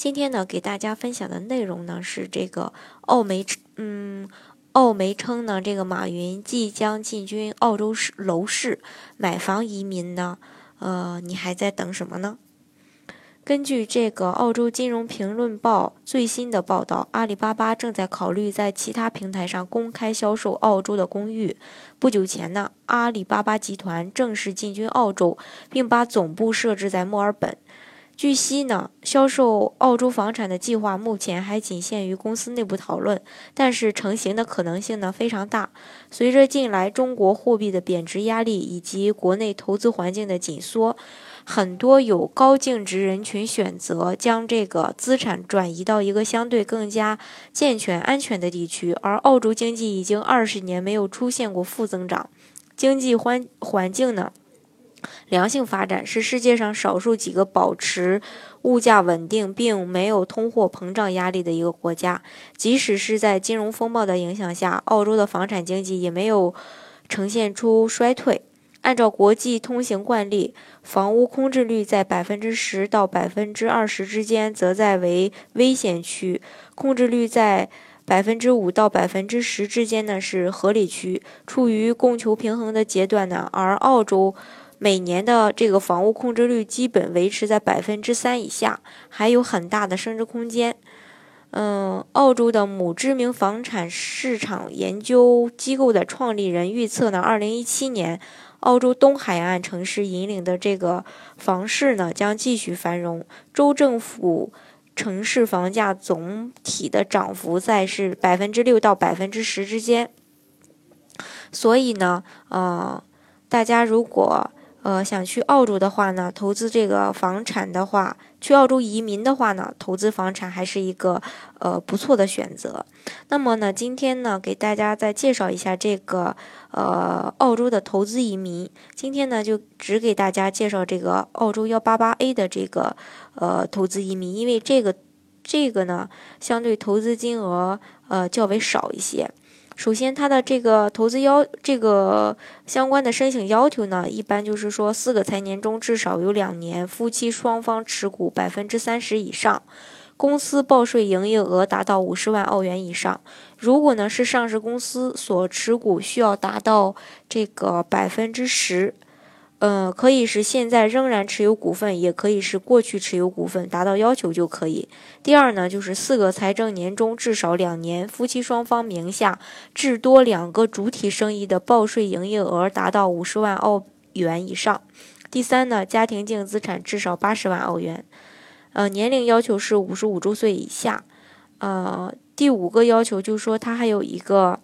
今天呢，给大家分享的内容呢是这个澳媒，嗯，澳媒称呢，这个马云即将进军澳洲市楼市买房移民呢，呃，你还在等什么呢？根据这个澳洲金融评论报最新的报道，阿里巴巴正在考虑在其他平台上公开销售澳洲的公寓。不久前呢，阿里巴巴集团正式进军澳洲，并把总部设置在墨尔本。据悉呢，销售澳洲房产的计划目前还仅限于公司内部讨论，但是成型的可能性呢非常大。随着近来中国货币的贬值压力以及国内投资环境的紧缩，很多有高净值人群选择将这个资产转移到一个相对更加健全、安全的地区。而澳洲经济已经二十年没有出现过负增长，经济环环境呢？良性发展是世界上少数几个保持物价稳定并没有通货膨胀压力的一个国家。即使是在金融风暴的影响下，澳洲的房产经济也没有呈现出衰退。按照国际通行惯例，房屋空置率在百分之十到百分之二十之间，则在为危险区；空置率在百分之五到百分之十之间呢，是合理区，处于供求平衡的阶段呢。而澳洲。每年的这个房屋空置率基本维持在百分之三以下，还有很大的升值空间。嗯，澳洲的某知名房产市场研究机构的创立人预测呢，二零一七年澳洲东海岸城市引领的这个房市呢将继续繁荣，州政府城市房价总体的涨幅在是百分之六到百分之十之间。所以呢，呃，大家如果呃，想去澳洲的话呢，投资这个房产的话，去澳洲移民的话呢，投资房产还是一个呃不错的选择。那么呢，今天呢，给大家再介绍一下这个呃澳洲的投资移民。今天呢，就只给大家介绍这个澳洲幺八八 A 的这个呃投资移民，因为这个这个呢，相对投资金额呃较为少一些。首先，它的这个投资要这个相关的申请要求呢，一般就是说四个财年中至少有两年夫妻双方持股百分之三十以上，公司报税营业额达到五十万澳元以上。如果呢是上市公司所持股需要达到这个百分之十。嗯，可以是现在仍然持有股份，也可以是过去持有股份，达到要求就可以。第二呢，就是四个财政年中至少两年，夫妻双方名下至多两个主体生意的报税营业额达到五十万澳元以上。第三呢，家庭净资产至少八十万澳元。呃，年龄要求是五十五周岁以下。呃，第五个要求就是说，他还有一个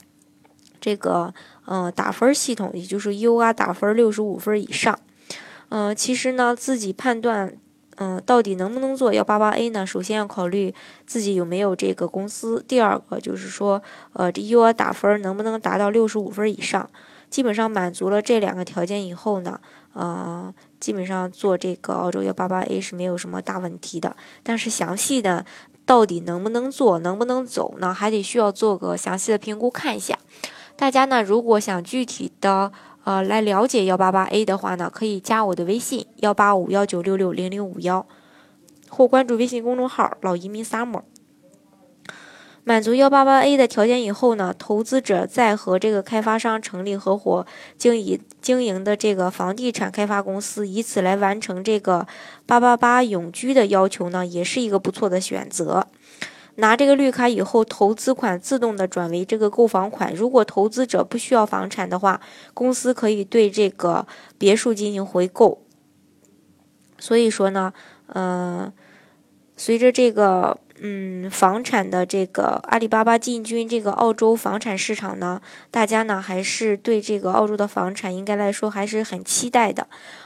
这个。嗯，打分系统，也就是 U R 打分六十五分以上。嗯，其实呢，自己判断，嗯，到底能不能做幺八八 A 呢？首先要考虑自己有没有这个公司。第二个就是说，呃，这 U R 打分能不能达到六十五分以上？基本上满足了这两个条件以后呢，呃，基本上做这个澳洲幺八八 A 是没有什么大问题的。但是详细的到底能不能做，能不能走呢？还得需要做个详细的评估看一下。大家呢，如果想具体的呃来了解幺八八 A 的话呢，可以加我的微信幺八五幺九六六零零五幺，或关注微信公众号老移民 summer。满足幺八八 A 的条件以后呢，投资者再和这个开发商成立合伙经营经营的这个房地产开发公司，以此来完成这个八八八永居的要求呢，也是一个不错的选择。拿这个绿卡以后，投资款自动的转为这个购房款。如果投资者不需要房产的话，公司可以对这个别墅进行回购。所以说呢，呃，随着这个嗯房产的这个阿里巴巴进军这个澳洲房产市场呢，大家呢还是对这个澳洲的房产应该来说还是很期待的。